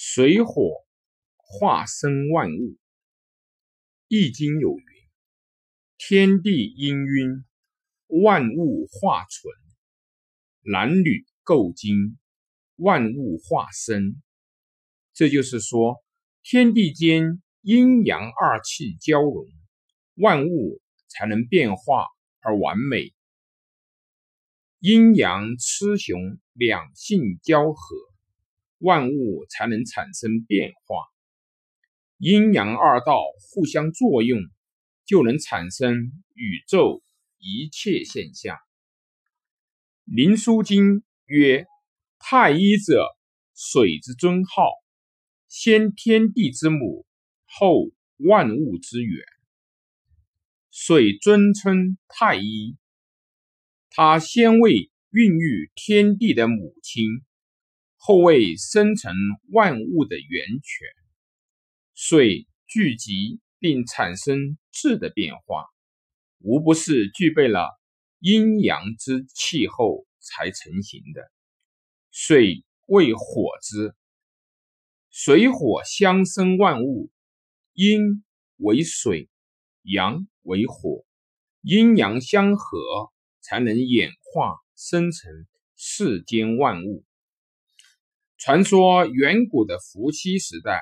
水火化生万物，《易经》有云：“天地氤氲，万物化存；男女构精，万物化生。”这就是说，天地间阴阳二气交融，万物才能变化而完美；阴阳雌雄两性交合。万物才能产生变化，阴阳二道互相作用，就能产生宇宙一切现象。《灵枢经》曰：“太一者，水之尊号，先天地之母，后万物之源。水尊称太一，它先为孕育天地的母亲。”后为生成万物的源泉，水聚集并产生质的变化，无不是具备了阴阳之气候才成型的。水为火之，水火相生万物，阴为水，阳为火，阴阳相合，才能演化生成世间万物。传说远古的伏羲时代，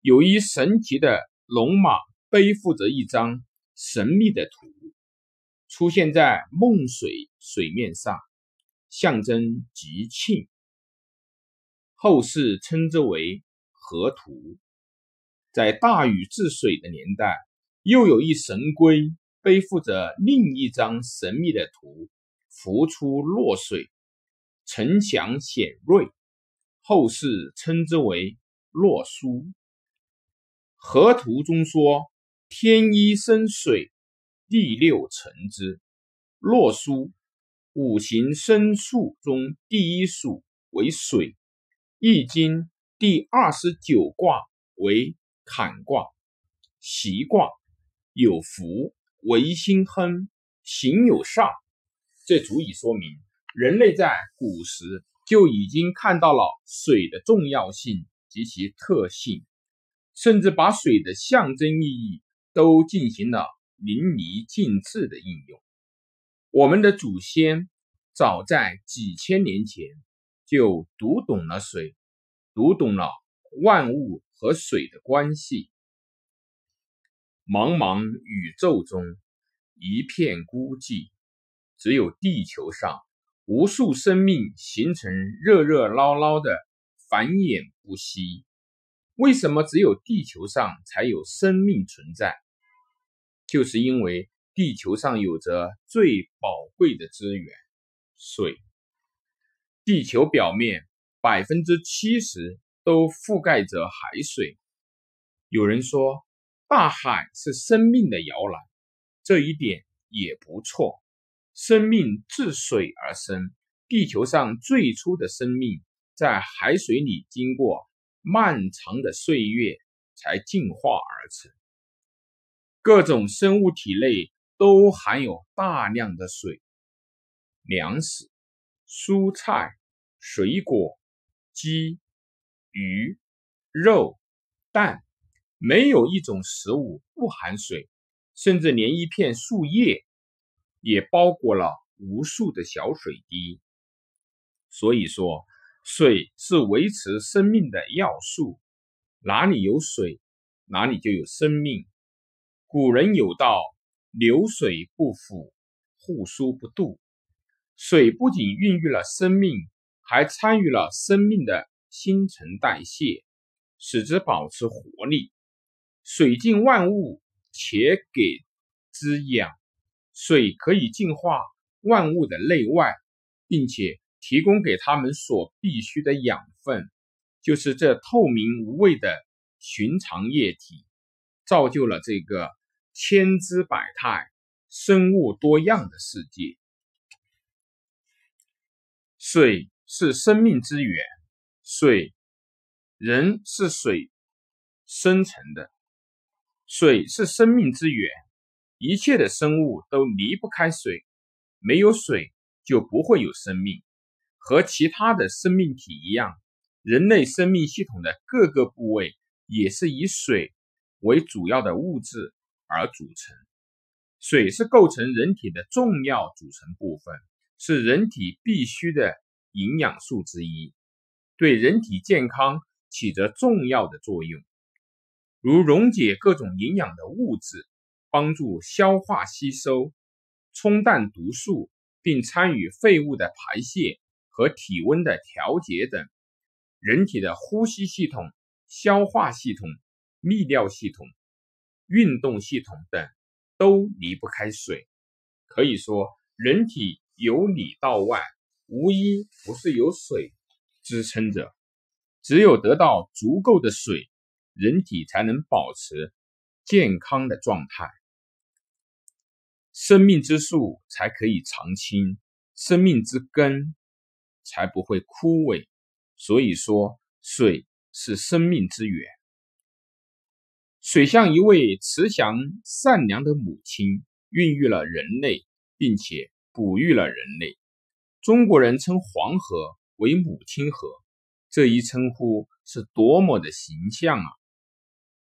有一神奇的龙马背负着一张神秘的图，出现在梦水水面上，象征吉庆。后世称之为河图。在大禹治水的年代，又有一神龟背负着另一张神秘的图，浮出洛水，呈祥显瑞。后世称之为洛书。河图中说：“天一生水，地六成之。”洛书五行生数中第一数为水，《易经》第二十九卦为坎卦，习卦有福为心亨，行有上，这足以说明人类在古时。就已经看到了水的重要性及其特性，甚至把水的象征意义都进行了淋漓尽致的应用。我们的祖先早在几千年前就读懂了水，读懂了万物和水的关系。茫茫宇宙中一片孤寂，只有地球上。无数生命形成热热闹闹的繁衍不息。为什么只有地球上才有生命存在？就是因为地球上有着最宝贵的资源——水。地球表面百分之七十都覆盖着海水。有人说，大海是生命的摇篮，这一点也不错。生命自水而生，地球上最初的生命在海水里经过漫长的岁月才进化而成。各种生物体内都含有大量的水，粮食、蔬菜、水果、鸡、鱼、肉、蛋，没有一种食物不含水，甚至连一片树叶。也包裹了无数的小水滴，所以说，水是维持生命的要素。哪里有水，哪里就有生命。古人有道：“流水不腐，户枢不蠹。”水不仅孕育了生命，还参与了生命的新陈代谢，使之保持活力。水尽万物，且给之养。水可以净化万物的内外，并且提供给他们所必需的养分，就是这透明无味的寻常液体，造就了这个千姿百态、生物多样的世界。水是生命之源，水人是水生成的，水是生命之源。一切的生物都离不开水，没有水就不会有生命。和其他的生命体一样，人类生命系统的各个部位也是以水为主要的物质而组成。水是构成人体的重要组成部分，是人体必需的营养素之一，对人体健康起着重要的作用，如溶解各种营养的物质，帮助消化吸收，冲淡毒素，并参与废物的排泄和体温的调节等。人体的呼吸系统、消化系统、泌尿系统、运动系统等都离不开水。可以说，人体由里到外，无一不是由水支撑着。只有得到足够的水，人体才能保持健康的状态，生命之树才可以常青，生命之根才不会枯萎。所以说，水是生命之源。水像一位慈祥善良的母亲，孕育了人类，并且哺育了人类。中国人称黄河为母亲河，这一称呼是多么的形象啊！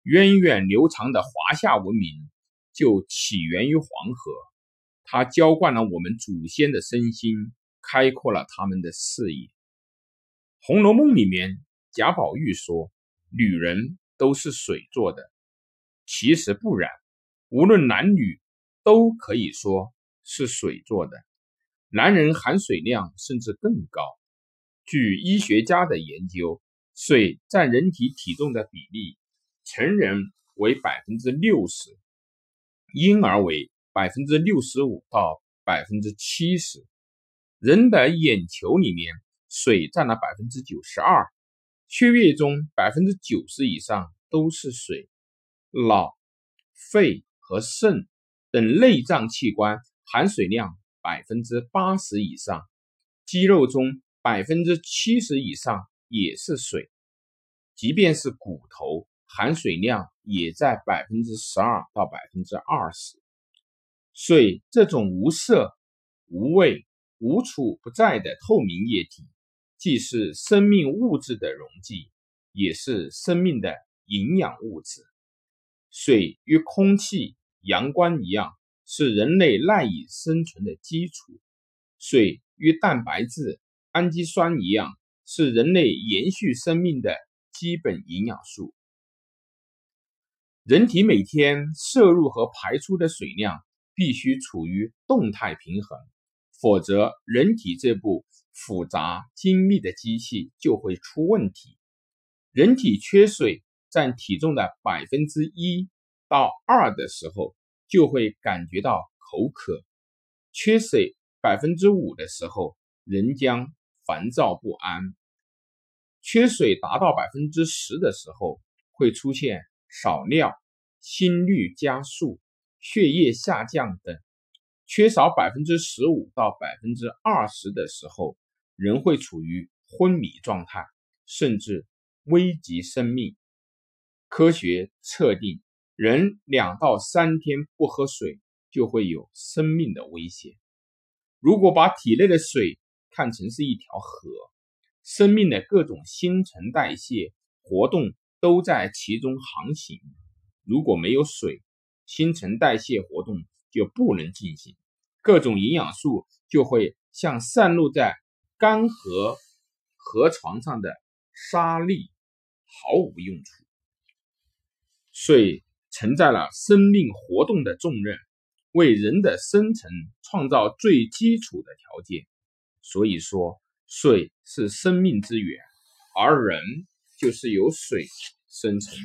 源远流长的华夏文明就起源于黄河，它浇灌了我们祖先的身心，开阔了他们的视野。《红楼梦》里面，贾宝玉说：“女人都是水做的。”其实不然，无论男女，都可以说是水做的。男人含水量甚至更高。据医学家的研究，水占人体体重的比例，成人为百分之六十，婴儿为百分之六十五到百分之七十。人的眼球里面。水占了百分之九十二，血液中百分之九十以上都是水。脑、肺和肾等内脏器官含水量百分之八十以上，肌肉中百分之七十以上也是水。即便是骨头，含水量也在百分之十二到百分之二十。水这种无色、无味、无处不在的透明液体。既是生命物质的溶剂，也是生命的营养物质。水与空气、阳光一样，是人类赖以生存的基础。水与蛋白质、氨基酸一样，是人类延续生命的基本营养素。人体每天摄入和排出的水量必须处于动态平衡，否则人体这部。复杂精密的机器就会出问题。人体缺水占体重的百分之一到二的时候，就会感觉到口渴；缺水百分之五的时候，人将烦躁不安；缺水达到百分之十的时候，会出现少尿、心率加速、血液下降等；缺少百分之十五到百分之二十的时候，人会处于昏迷状态，甚至危及生命。科学测定，人两到三天不喝水就会有生命的危险。如果把体内的水看成是一条河，生命的各种新陈代谢活动都在其中航行。如果没有水，新陈代谢活动就不能进行，各种营养素就会像散落在。干涸河床上的沙粒毫无用处。水承载了生命活动的重任，为人的生存创造最基础的条件。所以说，水是生命之源，而人就是由水生成。